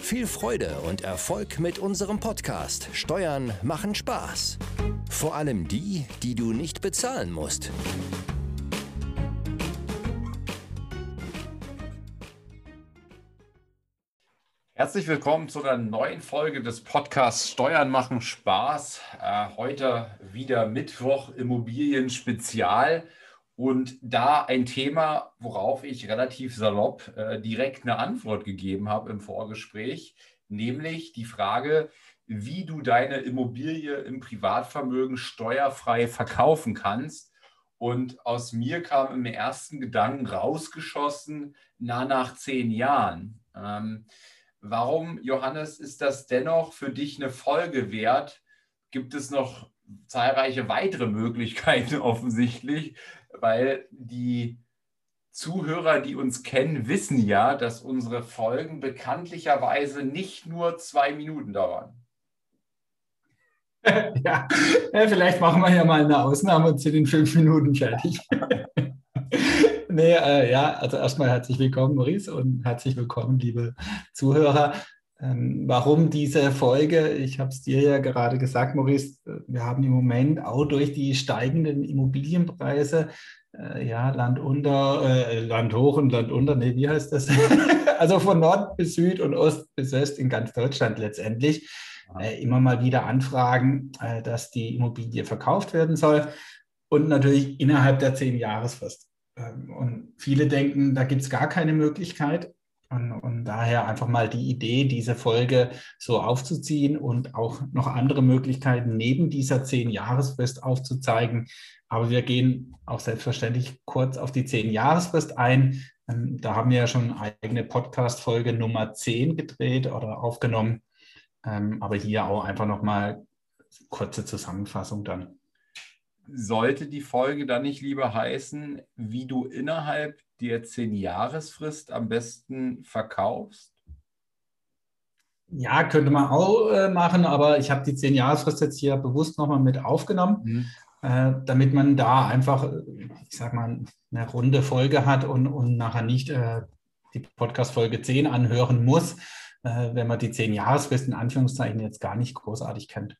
Viel Freude und Erfolg mit unserem Podcast Steuern machen Spaß. Vor allem die, die du nicht bezahlen musst. Herzlich willkommen zu einer neuen Folge des Podcasts Steuern machen Spaß. Äh, heute wieder Mittwoch Immobilien Spezial und da ein Thema, worauf ich relativ salopp äh, direkt eine Antwort gegeben habe im Vorgespräch, nämlich die Frage, wie du deine Immobilie im Privatvermögen steuerfrei verkaufen kannst. Und aus mir kam im ersten Gedanken rausgeschossen, na nach zehn Jahren. Ähm, Warum, Johannes, ist das dennoch für dich eine Folge wert? Gibt es noch zahlreiche weitere Möglichkeiten offensichtlich, weil die Zuhörer, die uns kennen, wissen ja, dass unsere Folgen bekanntlicherweise nicht nur zwei Minuten dauern. Ja, vielleicht machen wir ja mal eine Ausnahme zu den fünf Minuten fertig. nee, äh, ja, also erstmal herzlich willkommen, Maurice, und herzlich willkommen, liebe Zuhörer. Ähm, warum diese Folge? Ich habe es dir ja gerade gesagt, Maurice, wir haben im Moment auch durch die steigenden Immobilienpreise, äh, ja, Land unter, äh, Land hoch und Land unter, nee, wie heißt das? also von Nord bis Süd und Ost bis West in ganz Deutschland letztendlich, äh, immer mal wieder Anfragen, äh, dass die Immobilie verkauft werden soll und natürlich innerhalb der zehn Jahresfrist. Ähm, und viele denken, da gibt es gar keine Möglichkeit. Und, und, daher einfach mal die Idee, diese Folge so aufzuziehen und auch noch andere Möglichkeiten neben dieser zehn-Jahresfrist aufzuzeigen. Aber wir gehen auch selbstverständlich kurz auf die zehn-Jahresfrist ein. Ähm, da haben wir ja schon eigene Podcast-Folge Nummer 10 gedreht oder aufgenommen. Ähm, aber hier auch einfach nochmal kurze Zusammenfassung dann sollte die Folge dann nicht lieber heißen, wie du innerhalb der zehn Jahresfrist am besten verkaufst? Ja, könnte man auch äh, machen, aber ich habe die zehn Jahresfrist jetzt hier bewusst nochmal mit aufgenommen, mhm. äh, damit man da einfach, ich sag mal, eine runde Folge hat und, und nachher nicht äh, die Podcast-Folge 10 anhören muss, äh, wenn man die zehn Jahresfrist in Anführungszeichen jetzt gar nicht großartig kennt.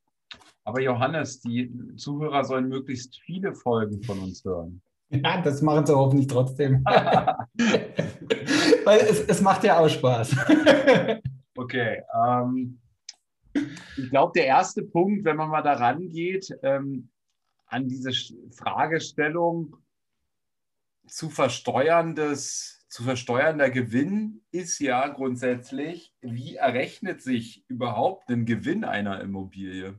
Aber Johannes, die Zuhörer sollen möglichst viele Folgen von uns hören. Ja, das machen sie hoffentlich trotzdem. Weil es, es, macht ja auch Spaß. okay. Ähm, ich glaube, der erste Punkt, wenn man mal da rangeht, ähm, an diese Fragestellung zu versteuerndes, zu versteuernder Gewinn ist ja grundsätzlich, wie errechnet sich überhaupt ein Gewinn einer Immobilie?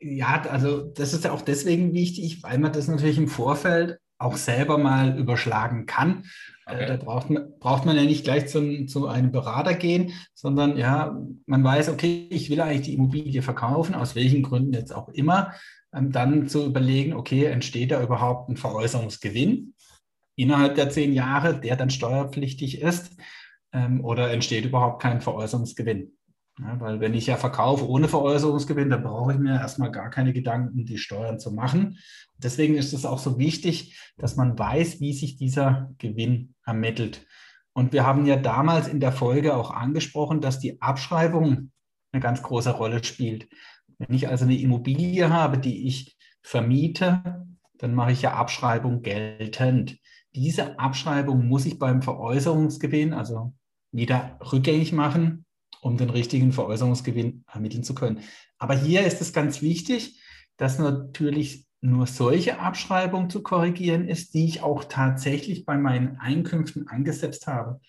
Ja, also das ist ja auch deswegen wichtig, weil man das natürlich im Vorfeld auch selber mal überschlagen kann. Äh, okay. Da braucht man, braucht man ja nicht gleich zum, zu einem Berater gehen, sondern ja, man weiß, okay, ich will eigentlich die Immobilie verkaufen, aus welchen Gründen jetzt auch immer. Ähm, dann zu überlegen, okay, entsteht da überhaupt ein Veräußerungsgewinn innerhalb der zehn Jahre, der dann steuerpflichtig ist, ähm, oder entsteht überhaupt kein Veräußerungsgewinn? Ja, weil wenn ich ja verkaufe ohne Veräußerungsgewinn, dann brauche ich mir erstmal gar keine Gedanken, die Steuern zu machen. Deswegen ist es auch so wichtig, dass man weiß, wie sich dieser Gewinn ermittelt. Und wir haben ja damals in der Folge auch angesprochen, dass die Abschreibung eine ganz große Rolle spielt. Wenn ich also eine Immobilie habe, die ich vermiete, dann mache ich ja Abschreibung geltend. Diese Abschreibung muss ich beim Veräußerungsgewinn, also wieder rückgängig machen um den richtigen Veräußerungsgewinn ermitteln zu können. Aber hier ist es ganz wichtig, dass natürlich nur solche Abschreibung zu korrigieren ist, die ich auch tatsächlich bei meinen Einkünften angesetzt habe.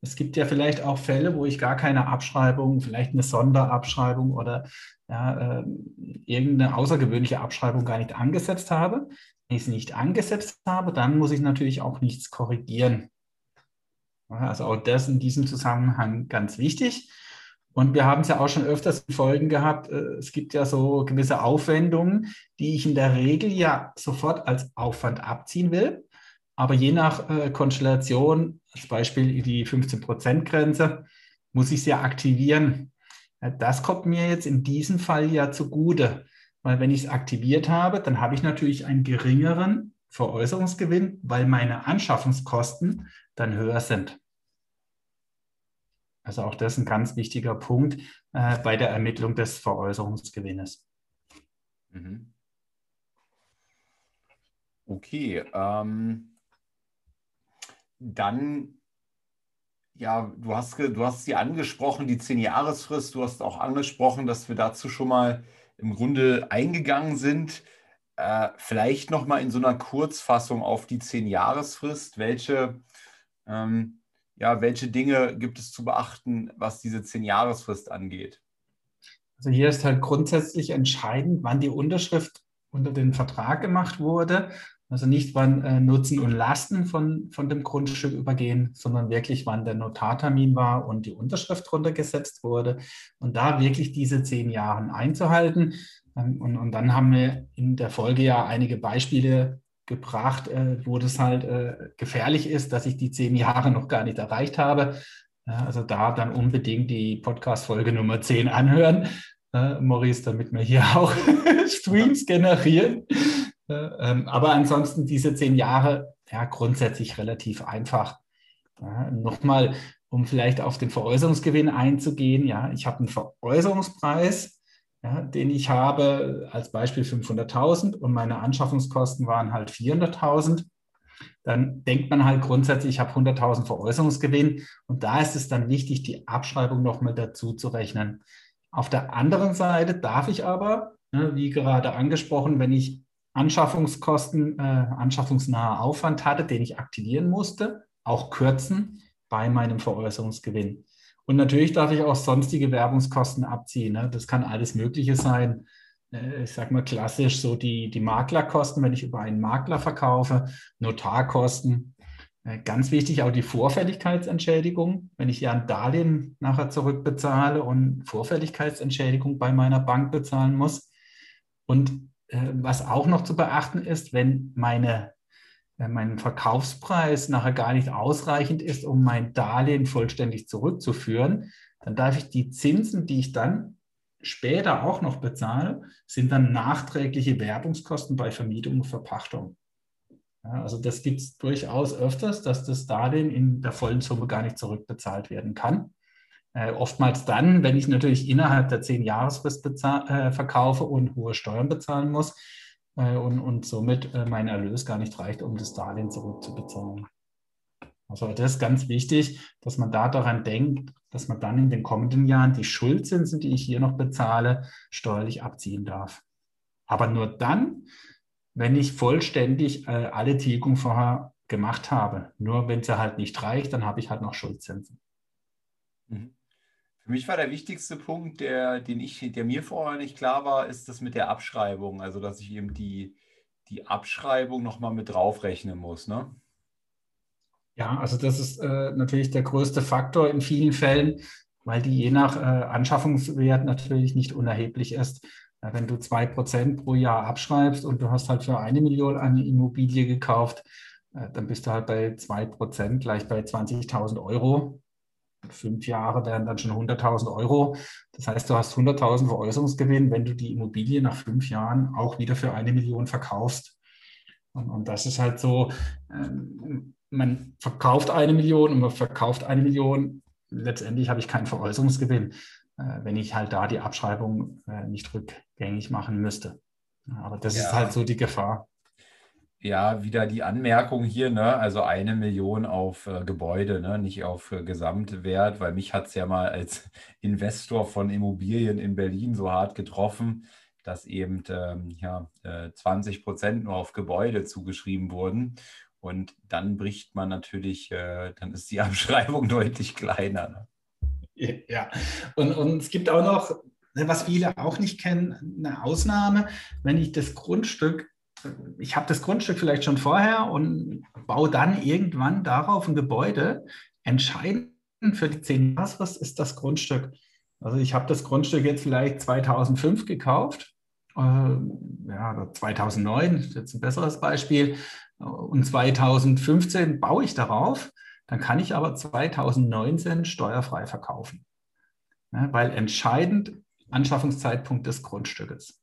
Es gibt ja vielleicht auch Fälle, wo ich gar keine Abschreibung, vielleicht eine Sonderabschreibung oder ja, äh, irgendeine außergewöhnliche Abschreibung gar nicht angesetzt habe. Wenn ich sie nicht angesetzt habe, dann muss ich natürlich auch nichts korrigieren. Also auch das in diesem Zusammenhang ganz wichtig. Und wir haben es ja auch schon öfters in Folgen gehabt. Äh, es gibt ja so gewisse Aufwendungen, die ich in der Regel ja sofort als Aufwand abziehen will. Aber je nach äh, Konstellation, als Beispiel die 15%-Grenze, muss ich sie ja aktivieren. Das kommt mir jetzt in diesem Fall ja zugute, weil wenn ich es aktiviert habe, dann habe ich natürlich einen geringeren Veräußerungsgewinn, weil meine Anschaffungskosten dann höher sind. Also auch das ist ein ganz wichtiger Punkt äh, bei der Ermittlung des Veräußerungsgewinnes. Mhm. Okay, ähm, dann, ja, du hast, du hast sie angesprochen, die 10-Jahresfrist. Du hast auch angesprochen, dass wir dazu schon mal im Grunde eingegangen sind. Äh, vielleicht noch mal in so einer Kurzfassung auf die 10-Jahresfrist. Welche ähm, ja, welche Dinge gibt es zu beachten, was diese Zehn-Jahresfrist angeht? Also hier ist halt grundsätzlich entscheidend, wann die Unterschrift unter den Vertrag gemacht wurde. Also nicht, wann äh, Nutzen und Lasten von, von dem Grundstück übergehen, sondern wirklich, wann der Notartermin war und die Unterschrift drunter gesetzt wurde. Und da wirklich diese zehn Jahre einzuhalten. Ähm, und, und dann haben wir in der Folge ja einige Beispiele gebracht, äh, wo das halt äh, gefährlich ist, dass ich die zehn Jahre noch gar nicht erreicht habe. Ja, also da dann unbedingt die Podcast-Folge Nummer 10 anhören, äh, Maurice, damit wir hier auch Streams generieren. Ähm, aber ansonsten diese zehn Jahre, ja, grundsätzlich relativ einfach. Ja, Nochmal, um vielleicht auf den Veräußerungsgewinn einzugehen. Ja, ich habe einen Veräußerungspreis ja, den ich habe, als Beispiel 500.000 und meine Anschaffungskosten waren halt 400.000, dann denkt man halt grundsätzlich, ich habe 100.000 Veräußerungsgewinn und da ist es dann wichtig, die Abschreibung nochmal dazu zu rechnen. Auf der anderen Seite darf ich aber, ne, wie gerade angesprochen, wenn ich Anschaffungskosten, äh, anschaffungsnaher Aufwand hatte, den ich aktivieren musste, auch kürzen bei meinem Veräußerungsgewinn. Und natürlich darf ich auch sonstige Werbungskosten abziehen. Ne? Das kann alles Mögliche sein. Äh, ich sage mal klassisch so die, die Maklerkosten, wenn ich über einen Makler verkaufe, Notarkosten. Äh, ganz wichtig auch die Vorfälligkeitsentschädigung, wenn ich ja ein Darlehen nachher zurückbezahle und Vorfälligkeitsentschädigung bei meiner Bank bezahlen muss. Und äh, was auch noch zu beachten ist, wenn meine wenn mein Verkaufspreis nachher gar nicht ausreichend ist, um mein Darlehen vollständig zurückzuführen, dann darf ich die Zinsen, die ich dann später auch noch bezahle, sind dann nachträgliche Werbungskosten bei Vermietung und Verpachtung. Ja, also das gibt es durchaus öfters, dass das Darlehen in der vollen Summe gar nicht zurückbezahlt werden kann. Äh, oftmals dann, wenn ich natürlich innerhalb der zehn Jahresfrist äh, verkaufe und hohe Steuern bezahlen muss, äh, und, und somit äh, mein Erlös gar nicht reicht, um das Darlehen zurückzubezahlen. Also das ist ganz wichtig, dass man da daran denkt, dass man dann in den kommenden Jahren die Schuldzinsen, die ich hier noch bezahle, steuerlich abziehen darf. Aber nur dann, wenn ich vollständig äh, alle Tilgung vorher gemacht habe. Nur wenn sie halt nicht reicht, dann habe ich halt noch Schuldzinsen. Mhm. Für mich war der wichtigste Punkt, der, den ich, der mir vorher nicht klar war, ist das mit der Abschreibung. Also, dass ich eben die, die Abschreibung nochmal mit draufrechnen muss. Ne? Ja, also das ist äh, natürlich der größte Faktor in vielen Fällen, weil die je nach äh, Anschaffungswert natürlich nicht unerheblich ist. Ja, wenn du 2% pro Jahr abschreibst und du hast halt für eine Million eine Immobilie gekauft, äh, dann bist du halt bei 2% gleich bei 20.000 Euro fünf Jahre wären dann schon 100.000 Euro. Das heißt, du hast 100.000 Veräußerungsgewinn, wenn du die Immobilie nach fünf Jahren auch wieder für eine Million verkaufst. Und, und das ist halt so, ähm, man verkauft eine Million und man verkauft eine Million. Letztendlich habe ich keinen Veräußerungsgewinn, äh, wenn ich halt da die Abschreibung äh, nicht rückgängig machen müsste. Aber das ja. ist halt so die Gefahr. Ja, wieder die Anmerkung hier, ne? Also eine Million auf äh, Gebäude, ne? Nicht auf äh, Gesamtwert, weil mich hat es ja mal als Investor von Immobilien in Berlin so hart getroffen, dass eben ähm, ja, äh, 20 Prozent nur auf Gebäude zugeschrieben wurden. Und dann bricht man natürlich, äh, dann ist die Abschreibung deutlich kleiner. Ne? Ja, und, und es gibt auch noch, ne, was viele auch nicht kennen, eine Ausnahme, wenn ich das Grundstück ich habe das Grundstück vielleicht schon vorher und baue dann irgendwann darauf ein Gebäude. Entscheidend für die 10 Jahresfrist ist das Grundstück. Also ich habe das Grundstück jetzt vielleicht 2005 gekauft, äh, ja, 2009 ist jetzt ein besseres Beispiel, und 2015 baue ich darauf, dann kann ich aber 2019 steuerfrei verkaufen, ja, weil entscheidend Anschaffungszeitpunkt des Grundstückes.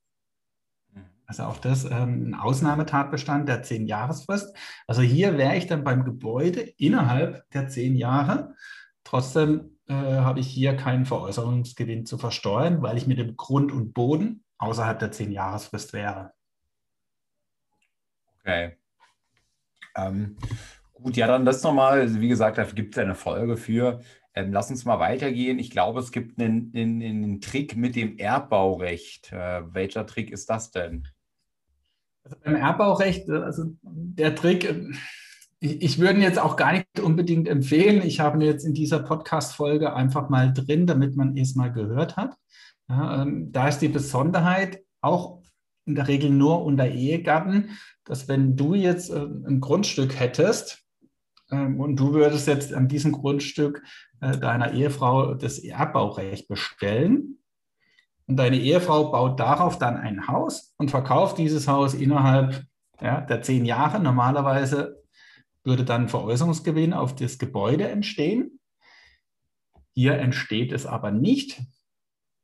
Also auch das ähm, ein Ausnahmetatbestand der zehn Jahresfrist. Also hier wäre ich dann beim Gebäude innerhalb der zehn Jahre. Trotzdem äh, habe ich hier keinen Veräußerungsgewinn zu versteuern, weil ich mit dem Grund und Boden außerhalb der zehn Jahresfrist wäre. Okay. Ähm, gut, ja, dann das nochmal. Also wie gesagt, da gibt es eine Folge für. Ähm, lass uns mal weitergehen. Ich glaube, es gibt einen, einen, einen Trick mit dem Erbbaurecht. Äh, welcher Trick ist das denn? Also beim Erbbaurecht, also der Trick, ich, ich würde ihn jetzt auch gar nicht unbedingt empfehlen. Ich habe ihn jetzt in dieser Podcast-Folge einfach mal drin, damit man es mal gehört hat. Ja, ähm, da ist die Besonderheit auch in der Regel nur unter Ehegatten, dass wenn du jetzt äh, ein Grundstück hättest ähm, und du würdest jetzt an diesem Grundstück äh, deiner Ehefrau das Erbbaurecht bestellen, und deine Ehefrau baut darauf dann ein Haus und verkauft dieses Haus innerhalb ja, der zehn Jahre. Normalerweise würde dann Veräußerungsgewinn auf das Gebäude entstehen. Hier entsteht es aber nicht,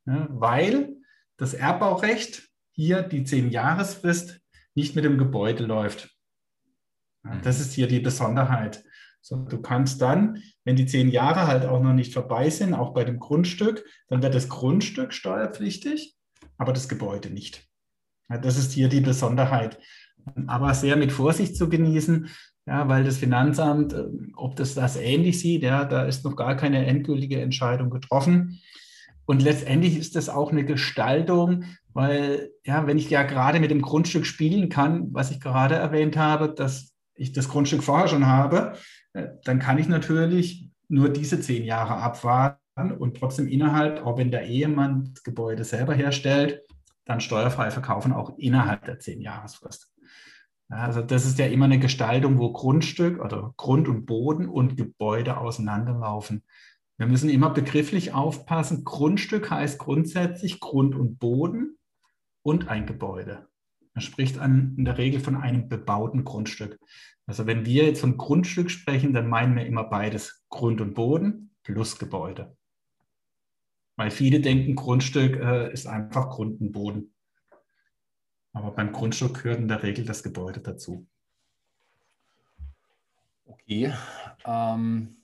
ja, weil das Erbbaurecht hier die zehn Jahresfrist nicht mit dem Gebäude läuft. Ja, das ist hier die Besonderheit. So, du kannst dann, wenn die zehn Jahre halt auch noch nicht vorbei sind, auch bei dem Grundstück, dann wird das Grundstück steuerpflichtig, aber das Gebäude nicht. Ja, das ist hier die Besonderheit. Aber sehr mit Vorsicht zu genießen, ja, weil das Finanzamt, äh, ob das das ähnlich sieht, ja, da ist noch gar keine endgültige Entscheidung getroffen. Und letztendlich ist das auch eine Gestaltung, weil, ja, wenn ich ja gerade mit dem Grundstück spielen kann, was ich gerade erwähnt habe, dass ich das Grundstück vorher schon habe, dann kann ich natürlich nur diese zehn Jahre abwarten und trotzdem innerhalb, auch wenn der Ehemann das Gebäude selber herstellt, dann steuerfrei verkaufen, auch innerhalb der zehn Jahresfrist. Also das ist ja immer eine Gestaltung, wo Grundstück oder Grund und Boden und Gebäude auseinanderlaufen. Wir müssen immer begrifflich aufpassen. Grundstück heißt grundsätzlich Grund und Boden und ein Gebäude. Man spricht an, in der Regel von einem bebauten Grundstück. Also wenn wir jetzt von Grundstück sprechen, dann meinen wir immer beides, Grund und Boden plus Gebäude. Weil viele denken, Grundstück äh, ist einfach Grund und Boden. Aber beim Grundstück gehört in der Regel das Gebäude dazu. Okay. Ähm,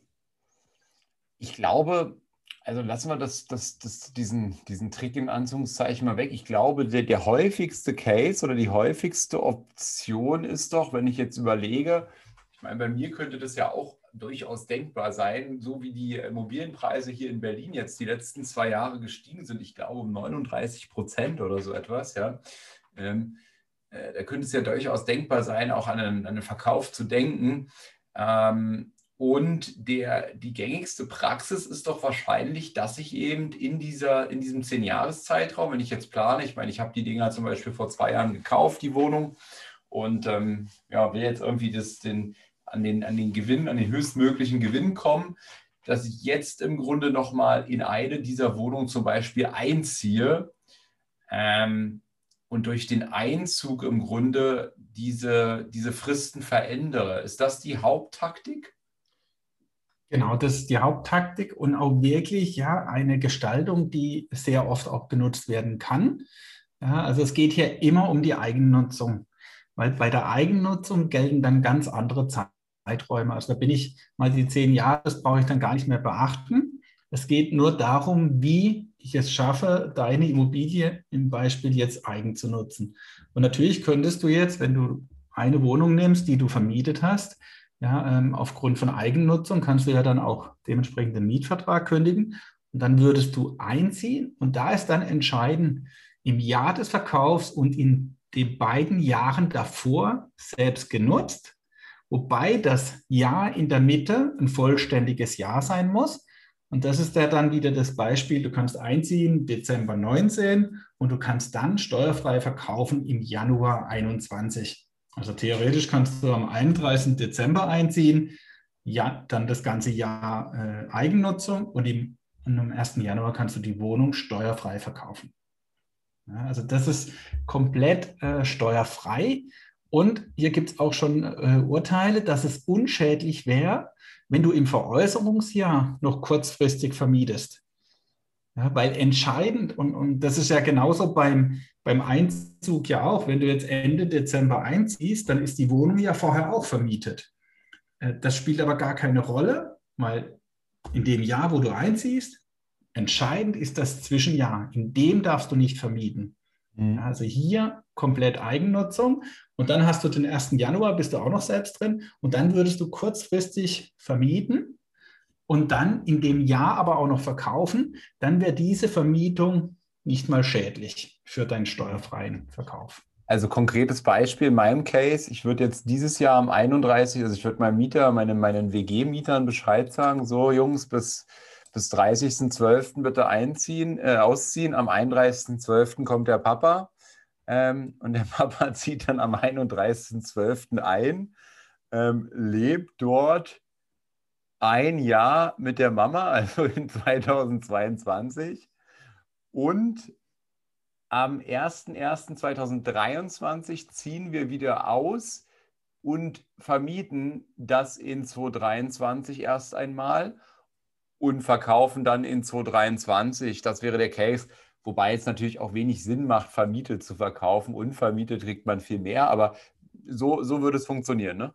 ich glaube, also lassen wir das, das, das, diesen, diesen Trick in Anführungszeichen mal weg. Ich glaube, der, der häufigste Case oder die häufigste Option ist doch, wenn ich jetzt überlege, ich meine, bei mir könnte das ja auch durchaus denkbar sein, so wie die Immobilienpreise hier in Berlin jetzt die letzten zwei Jahre gestiegen sind, ich glaube um 39 Prozent oder so etwas, ja. Ähm, äh, da könnte es ja durchaus denkbar sein, auch an einen, an einen Verkauf zu denken. Ähm, und der, die gängigste Praxis ist doch wahrscheinlich, dass ich eben in, dieser, in diesem Zehn-Jahres-Zeitraum, wenn ich jetzt plane, ich meine, ich habe die Dinger zum Beispiel vor zwei Jahren gekauft, die Wohnung, und ähm, ja, will jetzt irgendwie das, den, an, den, an den Gewinn, an den höchstmöglichen Gewinn kommen, dass ich jetzt im Grunde nochmal in eine dieser Wohnungen zum Beispiel einziehe ähm, und durch den Einzug im Grunde diese, diese Fristen verändere. Ist das die Haupttaktik? Genau, das ist die Haupttaktik und auch wirklich ja eine Gestaltung, die sehr oft auch genutzt werden kann. Ja, also es geht hier immer um die Eigennutzung, weil bei der Eigennutzung gelten dann ganz andere Zeiträume. Also da bin ich mal die zehn Jahre, das brauche ich dann gar nicht mehr beachten. Es geht nur darum, wie ich es schaffe, deine Immobilie im Beispiel jetzt eigen zu nutzen. Und natürlich könntest du jetzt, wenn du eine Wohnung nimmst, die du vermietet hast, ja, ähm, aufgrund von Eigennutzung kannst du ja dann auch dementsprechend den Mietvertrag kündigen und dann würdest du einziehen und da ist dann entscheidend im Jahr des Verkaufs und in den beiden Jahren davor selbst genutzt, wobei das Jahr in der Mitte ein vollständiges Jahr sein muss. Und das ist ja dann wieder das Beispiel, du kannst einziehen Dezember 19 und du kannst dann steuerfrei verkaufen im Januar 21. Also theoretisch kannst du am 31. Dezember einziehen, ja, dann das ganze Jahr äh, Eigennutzung und im am 1. Januar kannst du die Wohnung steuerfrei verkaufen. Ja, also das ist komplett äh, steuerfrei. Und hier gibt es auch schon äh, Urteile, dass es unschädlich wäre, wenn du im Veräußerungsjahr noch kurzfristig vermietest. Ja, weil entscheidend, und, und das ist ja genauso beim, beim Einzug ja auch, wenn du jetzt Ende Dezember einziehst, dann ist die Wohnung ja vorher auch vermietet. Äh, das spielt aber gar keine Rolle, weil in dem Jahr, wo du einziehst, entscheidend ist das Zwischenjahr. In dem darfst du nicht vermieten. Mhm. Also hier komplett Eigennutzung. Und dann hast du den 1. Januar, bist du auch noch selbst drin. Und dann würdest du kurzfristig vermieten und dann in dem Jahr aber auch noch verkaufen. Dann wäre diese Vermietung nicht mal schädlich für deinen steuerfreien Verkauf. Also konkretes Beispiel in meinem Case, ich würde jetzt dieses Jahr am 31, also ich würde meinem Mieter, meine, meinen WG-Mietern Bescheid sagen, so Jungs, bis, bis 30.12. bitte einziehen, äh, ausziehen, am 31.12. kommt der Papa ähm, und der Papa zieht dann am 31.12. ein, ähm, lebt dort ein Jahr mit der Mama, also in 2022 und am 01.01.2023 ziehen wir wieder aus und vermieten das in 2023 erst einmal und verkaufen dann in 2023. Das wäre der Case. Wobei es natürlich auch wenig Sinn macht, vermietet zu verkaufen. Unvermietet kriegt man viel mehr, aber so, so würde es funktionieren, ne?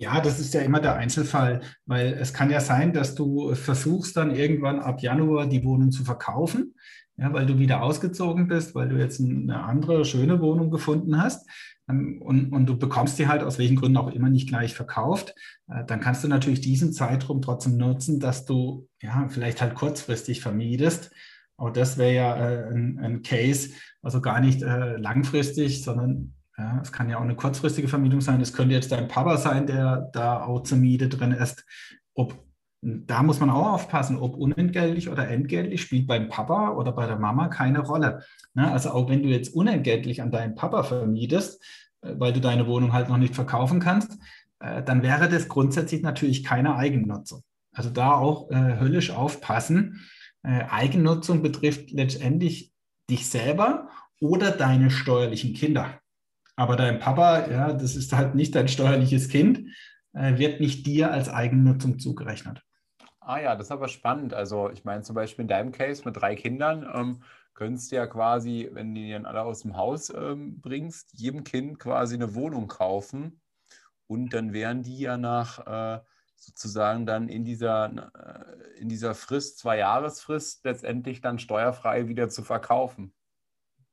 Ja, das ist ja immer der Einzelfall, weil es kann ja sein, dass du versuchst dann irgendwann ab Januar die Wohnung zu verkaufen ja, weil du wieder ausgezogen bist, weil du jetzt eine andere schöne Wohnung gefunden hast ähm, und, und du bekommst die halt aus welchen Gründen auch immer nicht gleich verkauft, äh, dann kannst du natürlich diesen Zeitraum trotzdem nutzen, dass du ja vielleicht halt kurzfristig vermietest. Auch das wäre ja äh, ein, ein, Case, also gar nicht äh, langfristig, sondern ja, es kann ja auch eine kurzfristige Vermietung sein. Es könnte jetzt dein Papa sein, der da auch zur Miete drin ist. Ob da muss man auch aufpassen, ob unentgeltlich oder entgeltlich spielt beim Papa oder bei der Mama keine Rolle. Ne? Also auch wenn du jetzt unentgeltlich an deinen Papa vermietest, äh, weil du deine Wohnung halt noch nicht verkaufen kannst, äh, dann wäre das grundsätzlich natürlich keine Eigennutzung. Also da auch äh, höllisch aufpassen. Eigennutzung betrifft letztendlich dich selber oder deine steuerlichen Kinder. Aber dein Papa, ja, das ist halt nicht dein steuerliches Kind, wird nicht dir als Eigennutzung zugerechnet. Ah ja, das ist aber spannend. Also ich meine zum Beispiel in deinem Case mit drei Kindern ähm, könntest du ja quasi, wenn du die dann alle aus dem Haus ähm, bringst, jedem Kind quasi eine Wohnung kaufen und dann wären die ja nach äh, sozusagen dann in dieser, äh, in dieser Frist, zwei Jahresfrist, letztendlich dann steuerfrei wieder zu verkaufen.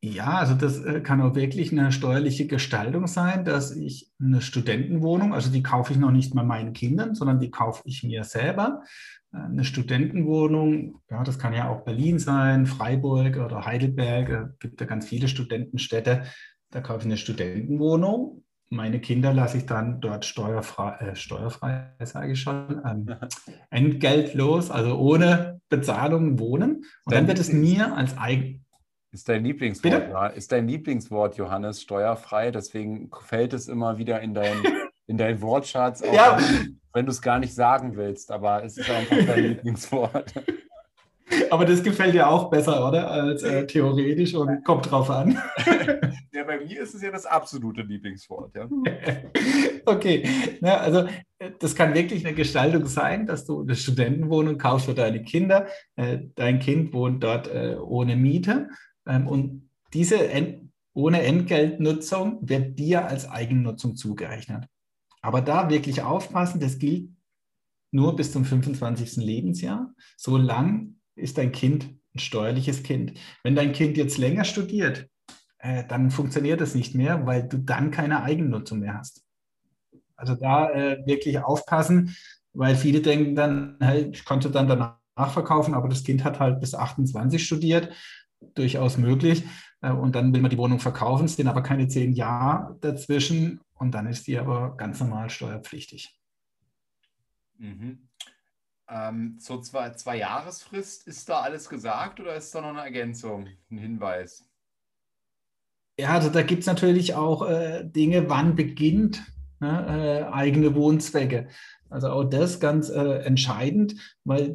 Ja, also das äh, kann auch wirklich eine steuerliche Gestaltung sein, dass ich eine Studentenwohnung, also die kaufe ich noch nicht mal meinen Kindern, sondern die kaufe ich mir selber eine Studentenwohnung, ja, das kann ja auch Berlin sein, Freiburg oder Heidelberg, es gibt ja ganz viele Studentenstädte. Da kaufe ich eine Studentenwohnung. Meine Kinder lasse ich dann dort steuerfrei, äh, steuerfrei sage ich schon, ähm, entgeltlos, also ohne Bezahlung wohnen. Und dann wird es mir als eigen. Ist dein Lieblingswort, ja, ist dein Lieblingswort, Johannes, steuerfrei. Deswegen fällt es immer wieder in dein, in dein Wortschatz. ja, wenn du es gar nicht sagen willst, aber es ist einfach dein Lieblingswort. Aber das gefällt dir auch besser, oder? Als äh, theoretisch und kommt drauf an. ja, bei mir ist es ja das absolute Lieblingswort. Ja. okay, ja, also das kann wirklich eine Gestaltung sein, dass du eine Studentenwohnung kaufst für deine Kinder. Äh, dein Kind wohnt dort äh, ohne Miete ähm, und diese Ent ohne Entgeltnutzung wird dir als Eigennutzung zugerechnet. Aber da wirklich aufpassen, das gilt nur bis zum 25. Lebensjahr. So lang ist dein Kind ein steuerliches Kind. Wenn dein Kind jetzt länger studiert, äh, dann funktioniert das nicht mehr, weil du dann keine Eigennutzung mehr hast. Also da äh, wirklich aufpassen, weil viele denken dann, hey, ich konnte dann danach verkaufen, aber das Kind hat halt bis 28 studiert, durchaus möglich. Äh, und dann will man die Wohnung verkaufen, es sind aber keine zehn Jahre dazwischen und dann ist die aber ganz normal steuerpflichtig. Mhm. Ähm, zur zwei, zwei Jahresfrist, ist da alles gesagt oder ist da noch eine Ergänzung, ein Hinweis? Ja, also da gibt es natürlich auch äh, Dinge, wann beginnt ne, äh, eigene Wohnzwecke. Also auch das ganz äh, entscheidend, weil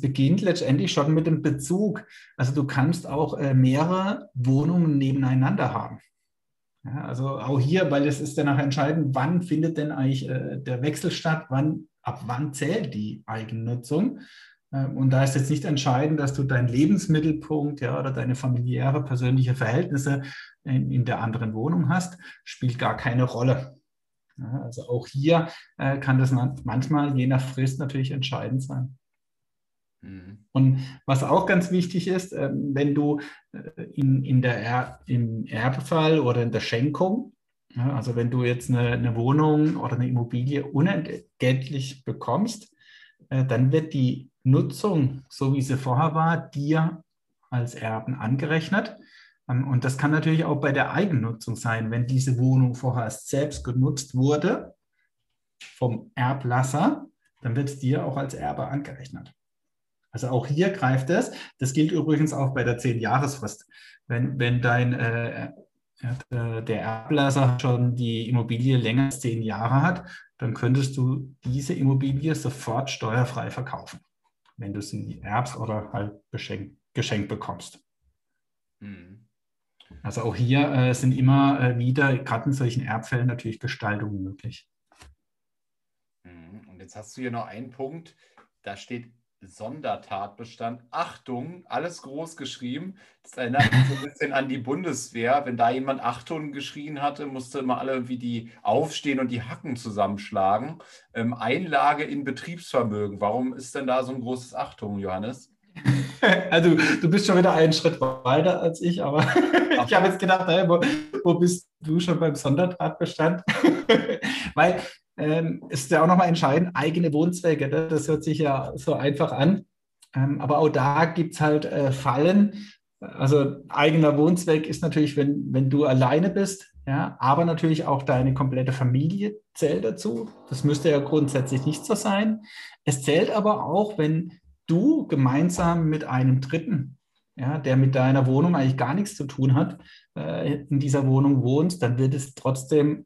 beginnt letztendlich schon mit dem Bezug. Also du kannst auch äh, mehrere Wohnungen nebeneinander haben. Ja, also auch hier, weil es ist danach entscheidend, wann findet denn eigentlich äh, der Wechsel statt, wann, ab wann zählt die Eigennutzung. Ähm, und da ist jetzt nicht entscheidend, dass du deinen Lebensmittelpunkt ja, oder deine familiäre, persönliche Verhältnisse in, in der anderen Wohnung hast, spielt gar keine Rolle. Ja, also auch hier äh, kann das manchmal je nach Frist natürlich entscheidend sein. Mhm. Und was auch ganz wichtig ist, äh, wenn du äh, in, in der er im Erbfall oder in der Schenkung, also wenn du jetzt eine, eine, Wohnung oder eine Immobilie unentgeltlich bekommst, äh, dann wird die Nutzung, so wie sie vorher war, dir als Erben angerechnet. Ähm, und das kann natürlich auch bei der Eigennutzung sein, wenn diese Wohnung vorher selbst genutzt wurde vom Erblasser, dann wird es dir auch als Erbe angerechnet. Also auch hier greift es. Das gilt übrigens auch bei der 10-Jahresfrist. Wenn, wenn dein äh, der Erblasser schon die Immobilie länger als zehn Jahre hat, dann könntest du diese Immobilie sofort steuerfrei verkaufen, wenn du sie erbst oder halt geschenkt bekommst. Mhm. Also auch hier äh, sind immer äh, wieder, gerade in solchen Erbfällen, natürlich Gestaltungen möglich. Mhm. Und jetzt hast du hier noch einen Punkt, da steht Sondertatbestand. Achtung, alles groß geschrieben. Das erinnert mich so ein bisschen an die Bundeswehr. Wenn da jemand Achtung geschrien hatte, musste immer alle irgendwie die aufstehen und die Hacken zusammenschlagen. Ähm, Einlage in Betriebsvermögen. Warum ist denn da so ein großes Achtung, Johannes? Also du bist schon wieder einen Schritt weiter als ich, aber ich habe jetzt gedacht, hey, wo, wo, bist du schon beim Sondertatbestand? Weil ähm, ist ja auch nochmal entscheidend, eigene Wohnzwecke. Ne? Das hört sich ja so einfach an. Ähm, aber auch da gibt es halt äh, Fallen. Also eigener Wohnzweck ist natürlich, wenn, wenn du alleine bist, ja, aber natürlich auch deine komplette Familie zählt dazu. Das müsste ja grundsätzlich nicht so sein. Es zählt aber auch, wenn du gemeinsam mit einem Dritten, ja, der mit deiner Wohnung eigentlich gar nichts zu tun hat, äh, in dieser Wohnung wohnst, dann wird es trotzdem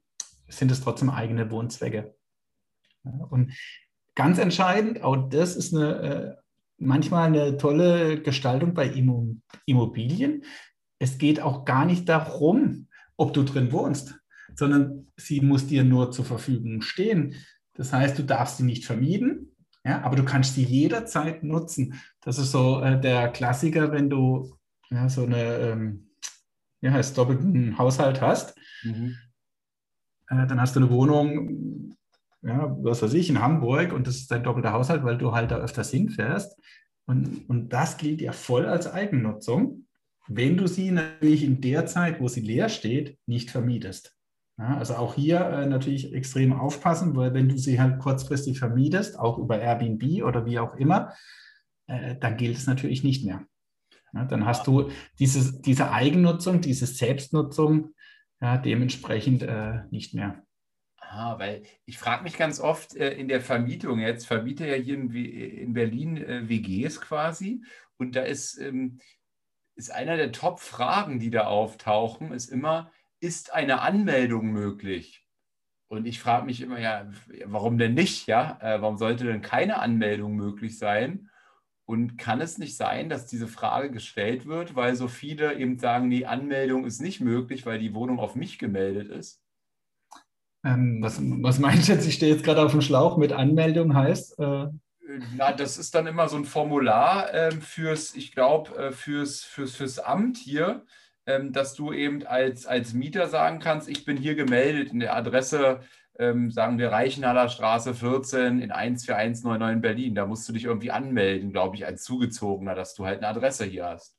sind es trotzdem eigene Wohnzwecke. Und ganz entscheidend, auch das ist eine, äh, manchmal eine tolle Gestaltung bei Immobilien. Es geht auch gar nicht darum, ob du drin wohnst, sondern sie muss dir nur zur Verfügung stehen. Das heißt, du darfst sie nicht vermieten, ja, aber du kannst sie jederzeit nutzen. Das ist so äh, der Klassiker, wenn du ja, so eine ähm, ja, doppelten Haushalt hast. Mhm. Äh, dann hast du eine Wohnung, ja, was weiß ich, in Hamburg und das ist dein doppelter Haushalt, weil du halt da öfters hinfährst. Und, und das gilt ja voll als Eigennutzung, wenn du sie natürlich in der Zeit, wo sie leer steht, nicht vermietest. Ja, also auch hier äh, natürlich extrem aufpassen, weil wenn du sie halt kurzfristig vermietest, auch über Airbnb oder wie auch immer, äh, dann gilt es natürlich nicht mehr. Ja, dann hast du dieses, diese Eigennutzung, diese Selbstnutzung ja, dementsprechend äh, nicht mehr. Ah, weil ich frage mich ganz oft äh, in der Vermietung jetzt, vermiete ja hier in, in Berlin äh, WGs quasi und da ist, ähm, ist einer der Top-Fragen, die da auftauchen, ist immer, ist eine Anmeldung möglich? Und ich frage mich immer, ja, warum denn nicht? Ja, äh, warum sollte denn keine Anmeldung möglich sein? Und kann es nicht sein, dass diese Frage gestellt wird, weil so viele eben sagen, die Anmeldung ist nicht möglich, weil die Wohnung auf mich gemeldet ist? Ähm, was, was meinst du jetzt? Ich stehe jetzt gerade auf dem Schlauch mit Anmeldung heißt? Äh na, das ist dann immer so ein Formular äh, fürs, ich glaube, äh, fürs, fürs, fürs Amt hier, äh, dass du eben als, als Mieter sagen kannst, ich bin hier gemeldet in der Adresse ähm, sagen wir, Reichenhaller Straße 14 in 14199 Berlin. Da musst du dich irgendwie anmelden, glaube ich, als Zugezogener, dass du halt eine Adresse hier hast.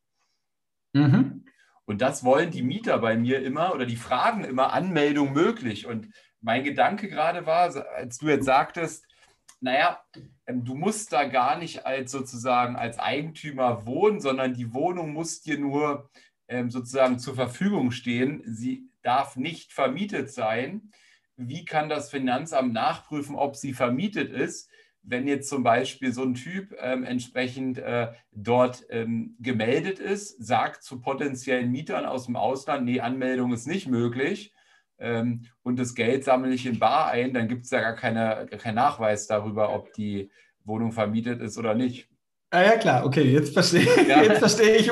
Mhm. Und das wollen die Mieter bei mir immer oder die fragen immer Anmeldung möglich. Und mein Gedanke gerade war, als du jetzt sagtest, naja, ähm, du musst da gar nicht als sozusagen als Eigentümer wohnen, sondern die Wohnung muss dir nur ähm, sozusagen zur Verfügung stehen. Sie darf nicht vermietet sein wie kann das Finanzamt nachprüfen, ob sie vermietet ist, wenn jetzt zum Beispiel so ein Typ ähm, entsprechend äh, dort ähm, gemeldet ist, sagt zu potenziellen Mietern aus dem Ausland, nee, Anmeldung ist nicht möglich ähm, und das Geld sammle ich in Bar ein, dann gibt es ja gar, keine, gar keinen Nachweis darüber, ob die Wohnung vermietet ist oder nicht. Ah ja, klar, okay, jetzt verstehe, ja. jetzt verstehe ich,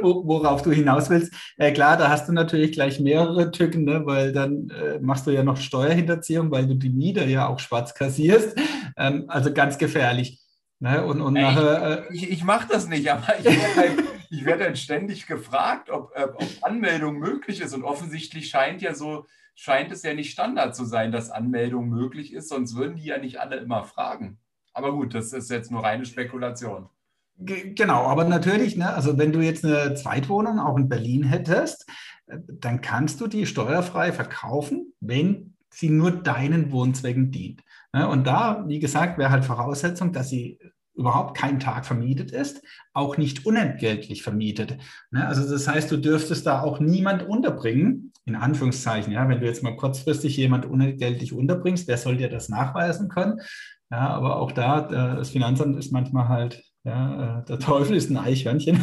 worauf du hinaus willst. Äh, klar, da hast du natürlich gleich mehrere Tücken, ne, weil dann äh, machst du ja noch Steuerhinterziehung, weil du die Miete ja auch schwarz kassierst. Ähm, also ganz gefährlich. Ne? Und, und Ey, nachher, äh, ich, ich mache das nicht, aber ich werde, halt, ich werde dann ständig gefragt, ob, äh, ob Anmeldung möglich ist. Und offensichtlich scheint ja so, scheint es ja nicht Standard zu sein, dass Anmeldung möglich ist, sonst würden die ja nicht alle immer fragen. Aber gut, das ist jetzt nur reine Spekulation. Genau, aber natürlich, ne, also wenn du jetzt eine Zweitwohnung auch in Berlin hättest, äh, dann kannst du die steuerfrei verkaufen, wenn sie nur deinen Wohnzwecken dient. Ne, und da, wie gesagt, wäre halt Voraussetzung, dass sie überhaupt keinen Tag vermietet ist, auch nicht unentgeltlich vermietet. Ne, also das heißt, du dürftest da auch niemand unterbringen, in Anführungszeichen. Ja, wenn du jetzt mal kurzfristig jemand unentgeltlich unterbringst, wer soll dir das nachweisen können? Ja, aber auch da, das Finanzamt ist manchmal halt, ja, äh, der Teufel ist ein Eichhörnchen.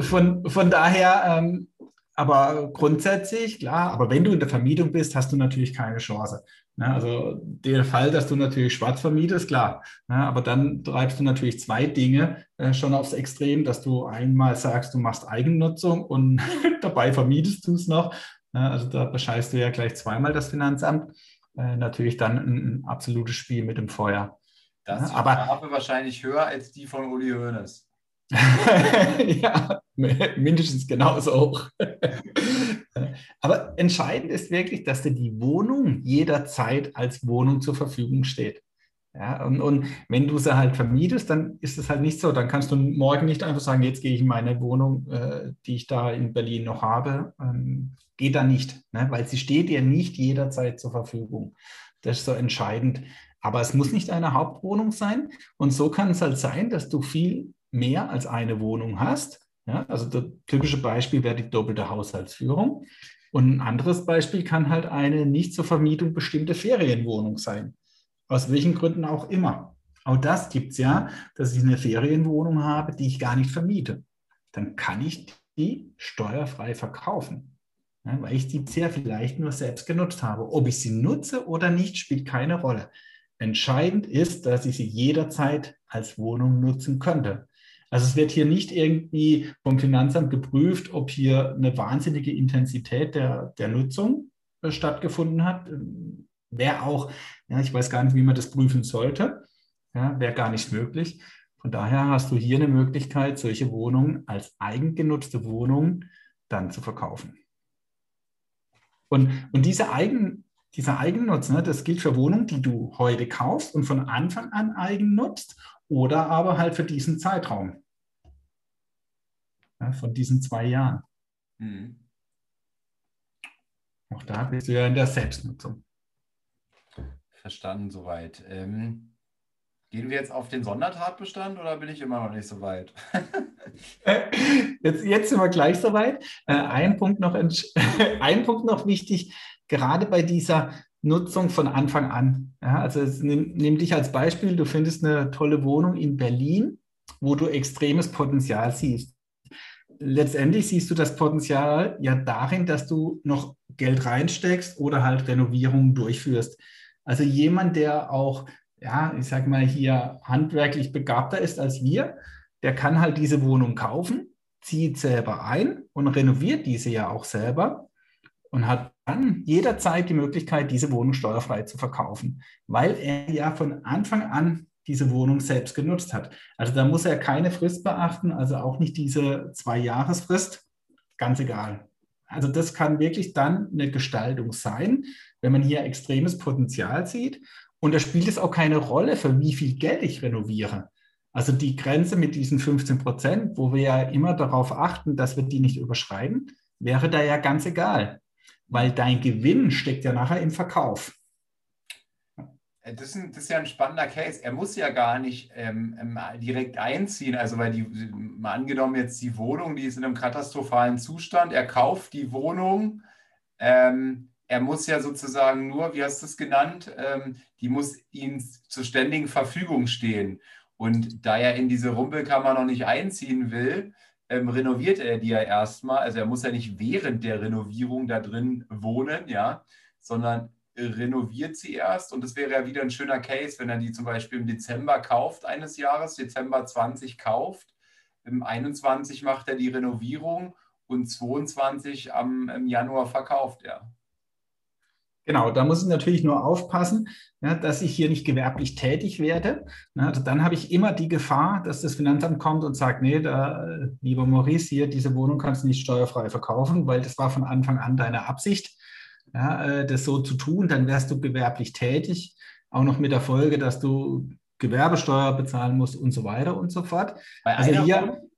von, von daher, ähm, aber grundsätzlich, klar, aber wenn du in der Vermietung bist, hast du natürlich keine Chance. Ja, also der Fall, dass du natürlich schwarz vermietest, klar. Ja, aber dann treibst du natürlich zwei Dinge äh, schon aufs Extrem, dass du einmal sagst, du machst Eigennutzung und dabei vermietest du es noch. Ja, also da bescheißt du ja gleich zweimal das Finanzamt äh, natürlich dann ein, ein, absolutes Spiel mit dem Feuer. Das ist die aber, Strafe wahrscheinlich höher als die von Uli Hoeneß. ja, mindestens genauso hoch. Aber entscheidend ist wirklich, dass dir die Wohnung jederzeit als Wohnung zur Verfügung steht. Ja, und, und, wenn du sie halt vermietest, dann ist es halt nicht so. Dann kannst du morgen nicht einfach sagen, jetzt gehe ich in meine Wohnung, äh, die ich da in Berlin noch habe. Ähm, geht da nicht, ne? weil sie steht dir nicht jederzeit zur Verfügung. Das ist so entscheidend. Aber es muss nicht eine Hauptwohnung sein. Und so kann es halt sein, dass du viel mehr als eine Wohnung hast. Ja, also das typische Beispiel wäre die doppelte Haushaltsführung. Und ein anderes Beispiel kann halt eine nicht zur Vermietung bestimmte Ferienwohnung sein. Aus welchen Gründen auch immer. Auch das gibt es ja, dass ich eine Ferienwohnung habe, die ich gar nicht vermiete. Dann kann ich die steuerfrei verkaufen, ja, weil ich die sehr vielleicht nur selbst genutzt habe. Ob ich sie nutze oder nicht, spielt keine Rolle. Entscheidend ist, dass ich sie jederzeit als Wohnung nutzen könnte. Also es wird hier nicht irgendwie vom Finanzamt geprüft, ob hier eine wahnsinnige Intensität der, der Nutzung äh, stattgefunden hat wäre auch, ja, ich weiß gar nicht, wie man das prüfen sollte, ja, wäre gar nicht möglich. Von daher hast du hier eine Möglichkeit, solche Wohnungen als eigengenutzte Wohnung dann zu verkaufen. Und, und diese Eigen, dieser Eigennutz, ne, das gilt für Wohnungen, die du heute kaufst und von Anfang an eigen nutzt oder aber halt für diesen Zeitraum. Ja, von diesen zwei Jahren. Mhm. Auch da bist du ja in der Selbstnutzung. Verstanden soweit. Ähm, gehen wir jetzt auf den Sondertatbestand oder bin ich immer noch nicht so weit? jetzt, jetzt sind wir gleich so weit. Äh, ein, Punkt noch, ein Punkt noch wichtig, gerade bei dieser Nutzung von Anfang an. Ja, also nimm, nimm dich als Beispiel, du findest eine tolle Wohnung in Berlin, wo du extremes Potenzial siehst. Letztendlich siehst du das Potenzial ja darin, dass du noch Geld reinsteckst oder halt Renovierungen durchführst. Also jemand, der auch, ja, ich sag mal hier handwerklich begabter ist als wir, der kann halt diese Wohnung kaufen, zieht selber ein und renoviert diese ja auch selber und hat dann jederzeit die Möglichkeit, diese Wohnung steuerfrei zu verkaufen, weil er ja von Anfang an diese Wohnung selbst genutzt hat. Also da muss er keine Frist beachten, also auch nicht diese Zwei-Jahres-Frist, ganz egal. Also das kann wirklich dann eine Gestaltung sein, wenn man hier extremes Potenzial sieht. Und da spielt es auch keine Rolle, für wie viel Geld ich renoviere. Also die Grenze mit diesen 15 Prozent, wo wir ja immer darauf achten, dass wir die nicht überschreiten, wäre da ja ganz egal, weil dein Gewinn steckt ja nachher im Verkauf. Das ist, ein, das ist, ja ein spannender Case. Er muss ja gar nicht ähm, ähm, direkt einziehen. Also, weil die, mal angenommen jetzt die Wohnung, die ist in einem katastrophalen Zustand. Er kauft die Wohnung. Ähm, er muss ja sozusagen nur, wie hast du es genannt, ähm, die muss ihm zur ständigen Verfügung stehen. Und da er in diese Rumpelkammer noch nicht einziehen will, ähm, renoviert er die ja erstmal. Also er muss ja nicht während der Renovierung da drin wohnen, ja, sondern renoviert sie erst und es wäre ja wieder ein schöner Case, wenn er die zum Beispiel im Dezember kauft eines Jahres, Dezember 20 kauft, im 21 macht er die Renovierung und 22 am, Januar verkauft er. Genau, da muss ich natürlich nur aufpassen, ja, dass ich hier nicht gewerblich tätig werde. Ja, also dann habe ich immer die Gefahr, dass das Finanzamt kommt und sagt, nee, da, lieber Maurice, hier, diese Wohnung kannst du nicht steuerfrei verkaufen, weil das war von Anfang an deine Absicht, ja, äh, das so zu tun. Dann wärst du gewerblich tätig, auch noch mit der Folge, dass du Gewerbesteuer bezahlen musst und so weiter und so fort. Bei also hier, Wohnung?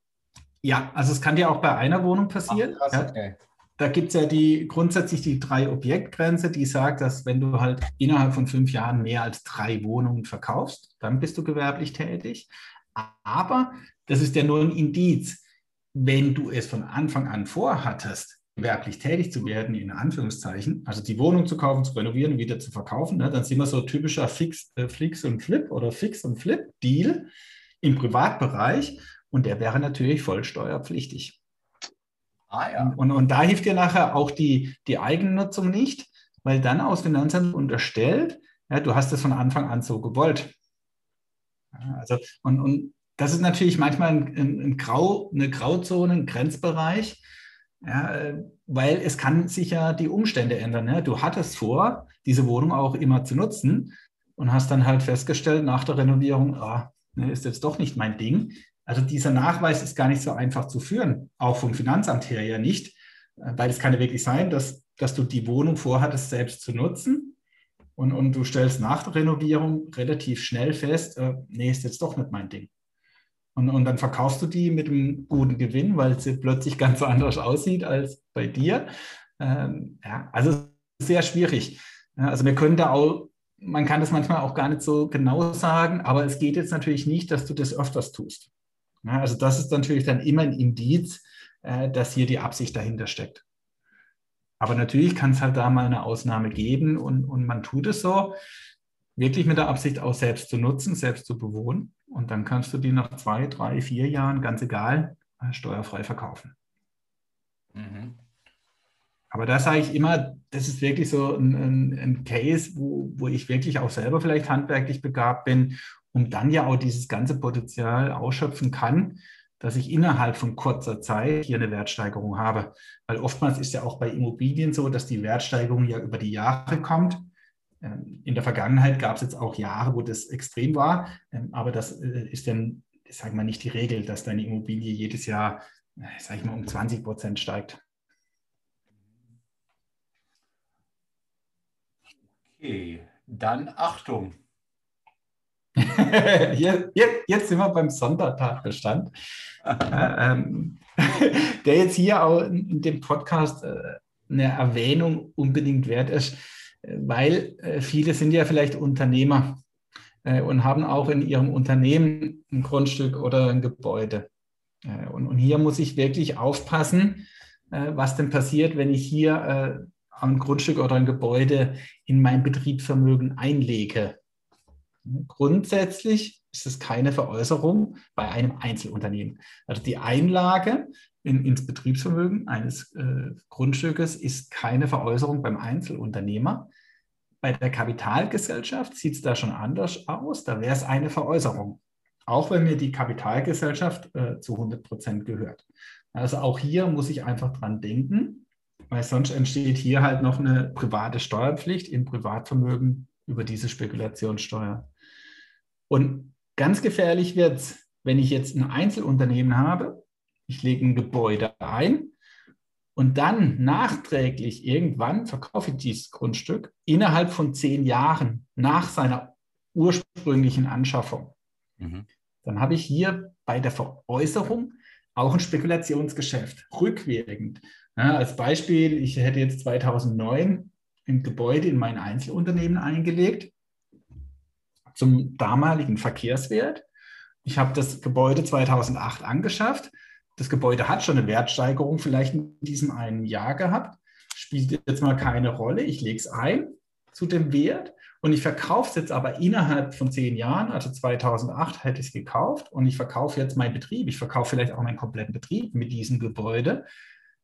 ja, also es kann dir auch bei einer Wohnung passieren. Ach, krass, okay da gibt es ja die grundsätzlich die drei Objektgrenze, die sagt, dass wenn du halt innerhalb von fünf Jahren mehr als drei Wohnungen verkaufst, dann bist du gewerblich tätig. Aber das ist ja nur ein Indiz. Wenn du es von Anfang an vorhattest, gewerblich tätig zu werden, in Anführungszeichen, also die Wohnung zu kaufen, zu renovieren und wieder zu verkaufen, ne, dann sind wir so typischer Fix, äh, Flix und Flip oder Fix und Flip Deal im Privatbereich und der wäre natürlich voll steuerpflichtig. Ah, ja. und, und da hilft dir nachher auch die, die Eigennutzung nicht, weil dann aus Finanzamt unterstellt, ja, du hast es von Anfang an so gewollt. Also, und, und das ist natürlich manchmal ein, ein, ein Grau, eine Grauzone, ein Grenzbereich, ja, weil es kann sich ja die Umstände ändern. Ja. Du hattest vor, diese Wohnung auch immer zu nutzen und hast dann halt festgestellt nach der Renovierung, ah, ne, ist jetzt doch nicht mein Ding. Also dieser Nachweis ist gar nicht so einfach zu führen, auch vom Finanzamt her ja nicht, äh, weil es kann ja wirklich sein, dass, dass du die Wohnung vorhattest, selbst zu nutzen und, und du stellst nach der Renovierung relativ schnell fest, äh, nee, ist jetzt doch nicht mein Ding. Und, und dann verkaufst du die mit einem guten Gewinn, weil sie plötzlich ganz anders aussieht als bei dir. Ähm, ja, also sehr schwierig. Also wir können da auch, man kann das manchmal auch gar nicht so genau sagen, aber es geht jetzt natürlich nicht, dass du das öfters tust. Ja, also das ist natürlich dann immer ein Indiz, äh, dass hier die Absicht dahinter steckt. Aber natürlich kann es halt da mal eine Ausnahme geben und, und man tut es so, wirklich mit der Absicht auch selbst zu nutzen, selbst zu bewohnen. Und dann kannst du die nach zwei, drei, vier Jahren, ganz egal, äh, steuerfrei verkaufen. Mhm. Aber da sage ich immer, das ist wirklich so ein, ein, ein Case, wo, wo ich wirklich auch selber vielleicht handwerklich begabt bin um dann ja auch dieses ganze Potenzial ausschöpfen kann, dass ich innerhalb von kurzer Zeit hier eine Wertsteigerung habe. Weil oftmals ist ja auch bei Immobilien so, dass die Wertsteigerung ja über die Jahre kommt. Ähm, in der Vergangenheit gab es jetzt auch Jahre, wo das extrem war, ähm, aber das äh, ist dann, sagen wir mal, nicht die Regel, dass deine Immobilie jedes Jahr, äh, sage ich mal, um 20 Prozent steigt. Okay, dann Achtung. jetzt, jetzt sind wir beim Sondertatbestand, äh, ähm, der jetzt hier auch in dem Podcast äh, eine Erwähnung unbedingt wert ist, weil äh, viele sind ja vielleicht Unternehmer und haben auch in ihrem Unternehmen ein Grundstück oder ein Gebäude. Und, und hier muss ich wirklich aufpassen, was denn passiert, wenn ich hier ein Grundstück oder ein Gebäude in mein Betriebsvermögen einlege. Grundsätzlich ist es keine Veräußerung bei einem Einzelunternehmen. Also die Einlage in, ins Betriebsvermögen eines äh, Grundstückes ist keine Veräußerung beim Einzelunternehmer. Bei der Kapitalgesellschaft sieht es da schon anders aus. Da wäre es eine Veräußerung, auch wenn mir die Kapitalgesellschaft äh, zu 100 Prozent gehört. Also auch hier muss ich einfach dran denken, weil sonst entsteht hier halt noch eine private Steuerpflicht im Privatvermögen über diese Spekulationssteuer. Und ganz gefährlich wird es, wenn ich jetzt ein Einzelunternehmen habe, ich lege ein Gebäude ein und dann nachträglich irgendwann verkaufe ich dieses Grundstück innerhalb von zehn Jahren nach seiner ursprünglichen Anschaffung. Mhm. Dann habe ich hier bei der Veräußerung auch ein Spekulationsgeschäft, rückwirkend. Ja, als Beispiel, ich hätte jetzt 2009 ein Gebäude in mein Einzelunternehmen eingelegt zum damaligen Verkehrswert. Ich habe das Gebäude 2008 angeschafft. Das Gebäude hat schon eine Wertsteigerung vielleicht in diesem einen Jahr gehabt. Spielt jetzt mal keine Rolle. Ich lege es ein zu dem Wert und ich verkaufe es jetzt aber innerhalb von zehn Jahren, also 2008 hätte ich es gekauft und ich verkaufe jetzt meinen Betrieb. Ich verkaufe vielleicht auch meinen kompletten Betrieb mit diesem Gebäude.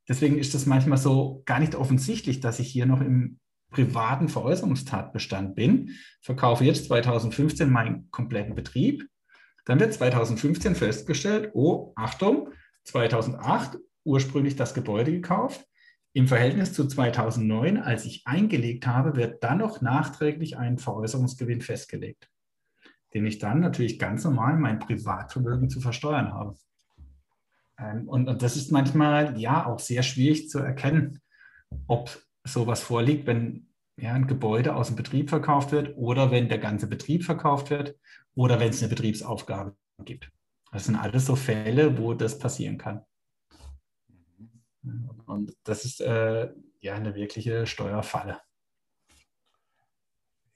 Deswegen ist das manchmal so gar nicht offensichtlich, dass ich hier noch im privaten Veräußerungstatbestand bin, verkaufe jetzt 2015 meinen kompletten Betrieb, dann wird 2015 festgestellt, oh, Achtung, 2008 ursprünglich das Gebäude gekauft. Im Verhältnis zu 2009, als ich eingelegt habe, wird dann noch nachträglich ein Veräußerungsgewinn festgelegt, den ich dann natürlich ganz normal mein Privatvermögen zu versteuern habe. Ähm, und, und das ist manchmal ja auch sehr schwierig zu erkennen, ob sowas vorliegt, wenn ja, ein Gebäude aus dem Betrieb verkauft wird oder wenn der ganze Betrieb verkauft wird oder wenn es eine Betriebsaufgabe gibt. Das sind alles so Fälle, wo das passieren kann. Und das ist äh, ja eine wirkliche Steuerfalle.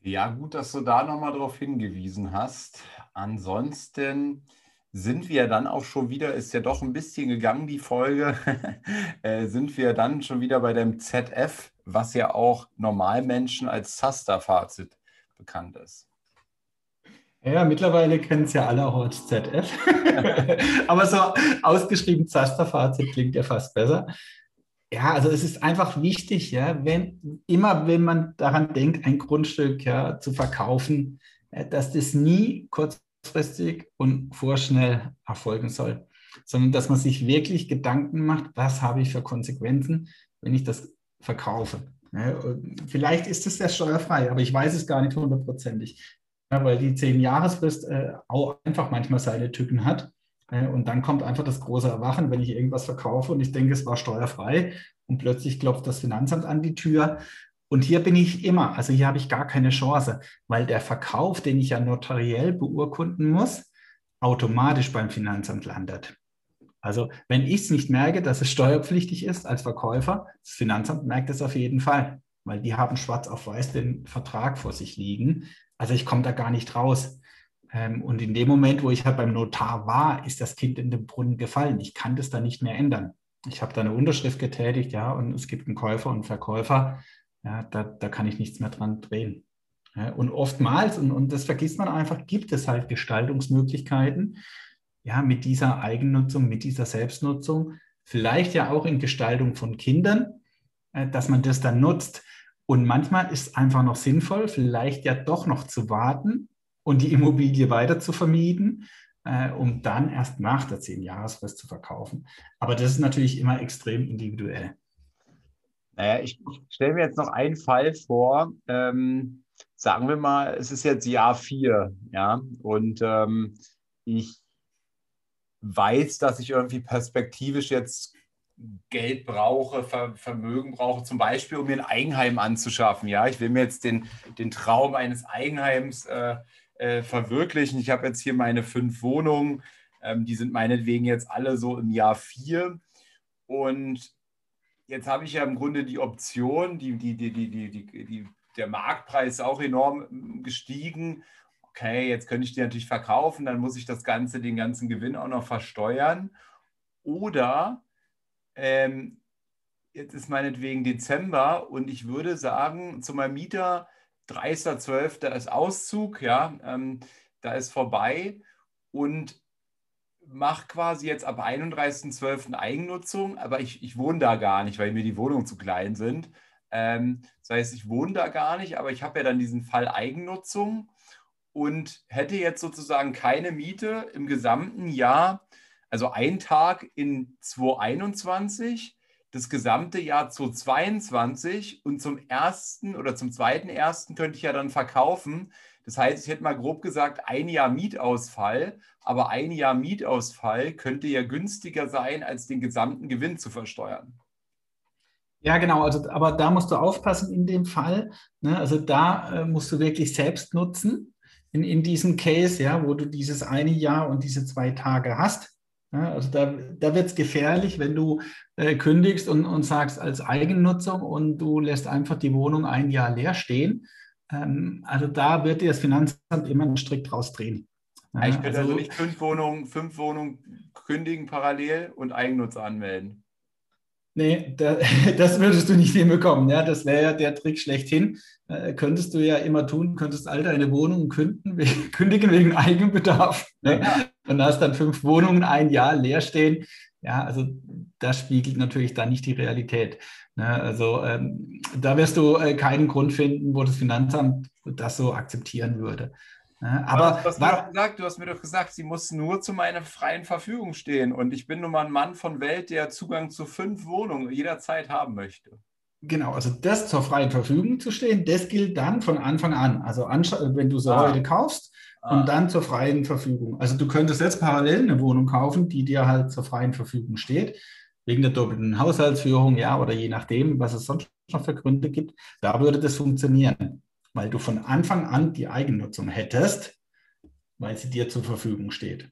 Ja, gut, dass du da nochmal darauf hingewiesen hast. Ansonsten sind wir dann auch schon wieder, ist ja doch ein bisschen gegangen, die Folge, äh, sind wir dann schon wieder bei dem ZF, was ja auch Normalmenschen als Zaster-Fazit bekannt ist. Ja, mittlerweile kennen es ja alle auch als ZF. Aber so ausgeschrieben Zaster-Fazit klingt ja fast besser. Ja, also es ist einfach wichtig, ja, wenn immer wenn man daran denkt, ein Grundstück ja zu verkaufen, äh, dass das nie kurz kurzfristig und vorschnell erfolgen soll, sondern dass man sich wirklich Gedanken macht, was habe ich für Konsequenzen, wenn ich das verkaufe. Ja, vielleicht ist es ja steuerfrei, aber ich weiß es gar nicht hundertprozentig, weil die zehn-Jahresfrist äh, auch einfach manchmal seine Tücken hat. Äh, und dann kommt einfach das große Erwachen, wenn ich irgendwas verkaufe und ich denke, es war steuerfrei und plötzlich klopft das Finanzamt an die Tür und hier bin ich immer, also hier habe ich gar keine Chance, weil der Verkauf, den ich ja notariell beurkunden muss, automatisch beim Finanzamt landet. Also wenn ich es nicht merke, dass es steuerpflichtig ist als Verkäufer, das Finanzamt merkt es auf jeden Fall, weil die haben schwarz auf weiß den Vertrag vor sich liegen. Also ich komme da gar nicht raus. Ähm, und in dem Moment, wo ich halt beim Notar war, ist das Kind in den Brunnen gefallen. Ich kann das da nicht mehr ändern. Ich habe da eine Unterschrift getätigt, ja, und es gibt einen Käufer und einen Verkäufer ja, da, da kann ich nichts mehr dran drehen. Ja, und oftmals, und, und das vergisst man einfach, gibt es halt Gestaltungsmöglichkeiten, ja, mit dieser Eigennutzung, mit dieser Selbstnutzung, vielleicht ja auch in Gestaltung von Kindern, äh, dass man das dann nutzt. Und manchmal ist es einfach noch sinnvoll, vielleicht ja doch noch zu warten und die Immobilie weiter zu vermieten, äh, um dann erst nach der 10-Jahresfrist zu verkaufen. Aber das ist natürlich immer extrem individuell. Naja, ich, stelle mir jetzt noch einen Fall vor. Ähm, sagen wir mal, es ist jetzt Jahr vier, ja, und ähm, ich weiß, dass ich irgendwie perspektivisch jetzt Geld brauche, Ver Vermögen brauche, zum Beispiel, um mir ein Eigenheim anzuschaffen. Ja, ich will mir jetzt den, den Traum eines Eigenheims äh, äh, verwirklichen. Ich habe jetzt hier meine fünf Wohnungen, ähm, die sind meinetwegen jetzt alle so im Jahr vier. Und jetzt habe ich ja im Grunde die Option, die, die, die, die, die, die, die, der Marktpreis ist auch enorm hm, gestiegen. Okay, jetzt könnte ich die natürlich verkaufen, dann muss ich das Ganze, den ganzen Gewinn auch noch versteuern. Oder ähm, jetzt ist meinetwegen Dezember und ich würde sagen, zu meinem Mieter, 30.12. ist Auszug, ja, ähm, da ist vorbei. Und mache quasi jetzt ab 31.12. Eigennutzung, aber ich, ich wohne da gar nicht, weil mir die Wohnungen zu klein sind. Ähm, das heißt, ich wohne da gar nicht, aber ich habe ja dann diesen Fall Eigennutzung und hätte jetzt sozusagen keine Miete im gesamten Jahr, also ein Tag in 2021, das gesamte Jahr 2022 und zum ersten oder zum zweiten ersten könnte ich ja dann verkaufen. Das heißt, ich hätte mal grob gesagt, ein Jahr Mietausfall, aber ein Jahr Mietausfall könnte ja günstiger sein, als den gesamten Gewinn zu versteuern. Ja, genau. Also, aber da musst du aufpassen in dem Fall. Ne? Also da äh, musst du wirklich selbst nutzen in, in diesem Case, ja, wo du dieses eine Jahr und diese zwei Tage hast. Ja, also da, da wird es gefährlich, wenn du äh, kündigst und, und sagst als Eigennutzung und du lässt einfach die Wohnung ein Jahr leer stehen ähm, also da wird dir das Finanzamt immer einen Strick draus drehen. Ja, ich könnte also, also, nicht fünf Wohnungen, fünf Wohnungen kündigen parallel und Eigennutzer anmelden. Nee, da, das würdest du nicht hinbekommen. Ja, das wäre ja der Trick schlechthin. Äh, könntest du ja immer tun, könntest all deine Wohnungen künden, kündigen wegen Eigenbedarf. Ne? Und hast dann fünf Wohnungen ein Jahr leer stehen. Ja, also das spiegelt natürlich dann nicht die Realität. Ne? Also ähm, da wirst du äh, keinen Grund finden, wo das Finanzamt das so akzeptieren würde. Ne? Aber du hast, mir doch gesagt, du hast mir doch gesagt, sie muss nur zu meiner freien Verfügung stehen. Und ich bin nun mal ein Mann von Welt, der Zugang zu fünf Wohnungen jederzeit haben möchte. Genau, also das zur freien Verfügung zu stehen, das gilt dann von Anfang an. Also wenn du sie ah. heute kaufst ah. und dann zur freien Verfügung. Also du könntest jetzt parallel eine Wohnung kaufen, die dir halt zur freien Verfügung steht, wegen der doppelten Haushaltsführung, ja, oder je nachdem, was es sonst noch für Gründe gibt. Da würde das funktionieren, weil du von Anfang an die Eigennutzung hättest, weil sie dir zur Verfügung steht.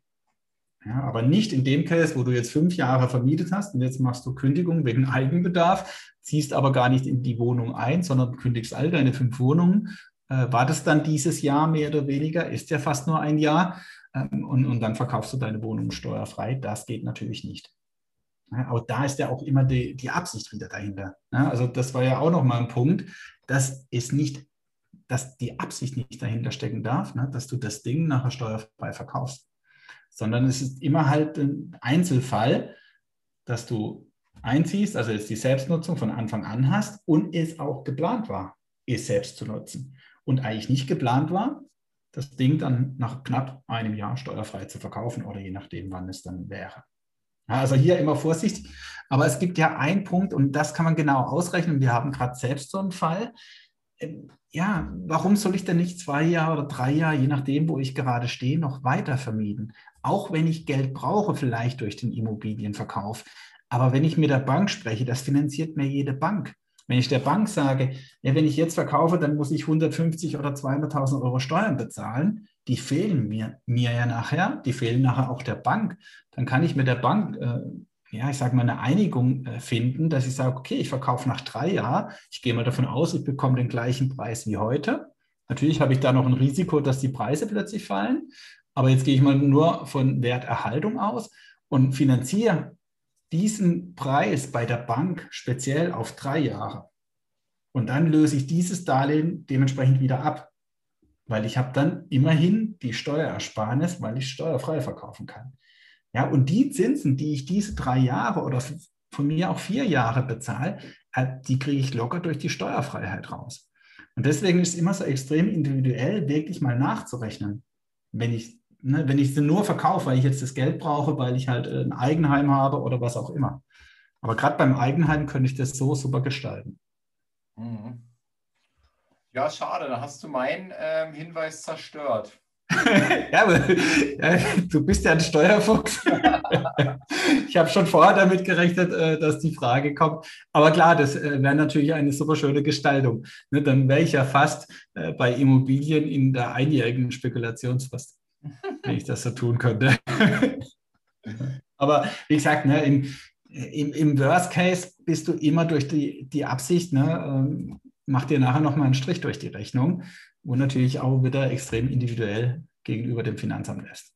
Ja, aber nicht in dem Case, wo du jetzt fünf Jahre vermietet hast und jetzt machst du Kündigung wegen Eigenbedarf, ziehst aber gar nicht in die Wohnung ein, sondern kündigst all deine fünf Wohnungen. Äh, war das dann dieses Jahr mehr oder weniger? Ist ja fast nur ein Jahr. Ähm, und, und dann verkaufst du deine Wohnung steuerfrei. Das geht natürlich nicht. Ja, aber da ist ja auch immer die, die Absicht wieder dahinter. Ja, also das war ja auch nochmal ein Punkt, dass es nicht, dass die Absicht nicht dahinter stecken darf, ne, dass du das Ding nachher steuerfrei verkaufst sondern es ist immer halt ein Einzelfall, dass du einziehst, also jetzt die Selbstnutzung von Anfang an hast und es auch geplant war, es selbst zu nutzen und eigentlich nicht geplant war, das Ding dann nach knapp einem Jahr steuerfrei zu verkaufen oder je nachdem, wann es dann wäre. Also hier immer Vorsicht. Aber es gibt ja einen Punkt und das kann man genau ausrechnen. Wir haben gerade selbst so einen Fall. Ja, warum soll ich denn nicht zwei Jahre oder drei Jahre, je nachdem, wo ich gerade stehe, noch weiter vermieten? Auch wenn ich Geld brauche, vielleicht durch den Immobilienverkauf. Aber wenn ich mit der Bank spreche, das finanziert mir jede Bank. Wenn ich der Bank sage, ja, wenn ich jetzt verkaufe, dann muss ich 150 oder 200.000 Euro Steuern bezahlen, die fehlen mir, mir ja nachher, die fehlen nachher auch der Bank. Dann kann ich mit der Bank äh, ja, ich sage mal, eine Einigung äh, finden, dass ich sage, okay, ich verkaufe nach drei Jahren, ich gehe mal davon aus, ich bekomme den gleichen Preis wie heute. Natürlich habe ich da noch ein Risiko, dass die Preise plötzlich fallen, aber jetzt gehe ich mal nur von Werterhaltung aus und finanziere diesen Preis bei der Bank speziell auf drei Jahre. Und dann löse ich dieses Darlehen dementsprechend wieder ab, weil ich habe dann immerhin die Steuerersparnis, weil ich steuerfrei verkaufen kann. Ja, und die Zinsen, die ich diese drei Jahre oder von mir auch vier Jahre bezahle, äh, die kriege ich locker durch die Steuerfreiheit raus. Und deswegen ist es immer so extrem individuell, wirklich mal nachzurechnen. Wenn ich, ne, wenn ich sie nur verkaufe, weil ich jetzt das Geld brauche, weil ich halt ein Eigenheim habe oder was auch immer. Aber gerade beim Eigenheim könnte ich das so super gestalten. Mhm. Ja, schade, da hast du meinen ähm, Hinweis zerstört. ja, aber, ja, du bist ja ein Steuerfuchs. ich habe schon vorher damit gerechnet, äh, dass die Frage kommt. Aber klar, das äh, wäre natürlich eine super schöne Gestaltung. Ne, dann wäre ich ja fast äh, bei Immobilien in der einjährigen Spekulationsfrist, wenn ich das so tun könnte. aber wie gesagt, ne, im, im, im, Worst Case bist du immer durch die, die Absicht, ne, ähm, mach dir nachher nochmal einen Strich durch die Rechnung und natürlich auch wieder extrem individuell gegenüber dem Finanzamt ist.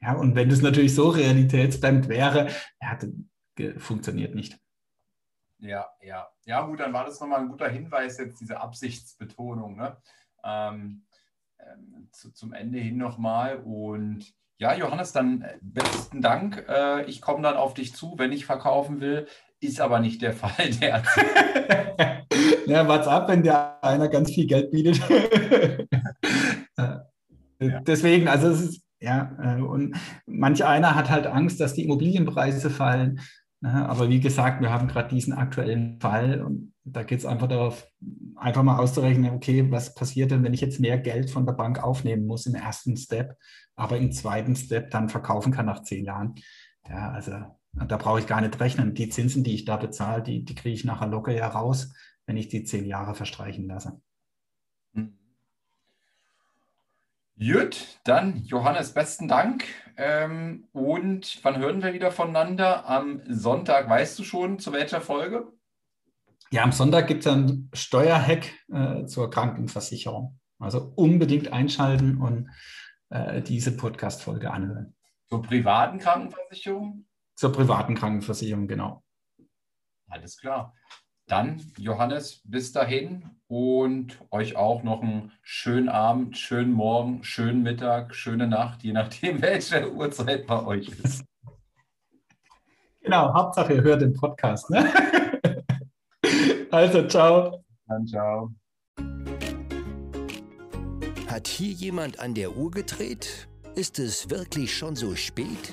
Ja, und wenn das natürlich so realitätsfremd wäre, ja, funktioniert nicht. Ja, ja. Ja, gut, dann war das nochmal ein guter Hinweis, jetzt diese Absichtsbetonung. Ne? Ähm, ähm, zu, zum Ende hin nochmal. Und ja, Johannes, dann äh, besten Dank. Äh, ich komme dann auf dich zu, wenn ich verkaufen will. Ist aber nicht der Fall derzeit. ja, what's ab, wenn der einer ganz viel Geld bietet. ja. Deswegen, also es ist, ja, äh, und manch einer hat halt Angst, dass die Immobilienpreise fallen. Ne? Aber wie gesagt, wir haben gerade diesen aktuellen Fall und da geht es einfach darauf, einfach mal auszurechnen, okay, was passiert denn, wenn ich jetzt mehr Geld von der Bank aufnehmen muss im ersten Step, aber im zweiten Step dann verkaufen kann nach zehn Jahren. Ja, also da brauche ich gar nicht rechnen. Die Zinsen, die ich da bezahle, die, die kriege ich nachher locker ja raus wenn ich die zehn Jahre verstreichen lasse. Hm. Gut, dann Johannes, besten Dank. Ähm, und wann hören wir wieder voneinander? Am Sonntag, weißt du schon, zu welcher Folge? Ja, am Sonntag gibt es einen Steuerhack äh, zur Krankenversicherung. Also unbedingt einschalten und äh, diese Podcast-Folge anhören. Zur privaten Krankenversicherung? Zur privaten Krankenversicherung, genau. Alles klar. Dann, Johannes, bis dahin und euch auch noch einen schönen Abend, schönen Morgen, schönen Mittag, schöne Nacht, je nachdem, welche Uhrzeit bei euch ist. Genau, Hauptsache ihr hört den Podcast. Ne? Also, ciao. Dann ciao. Hat hier jemand an der Uhr gedreht? Ist es wirklich schon so spät?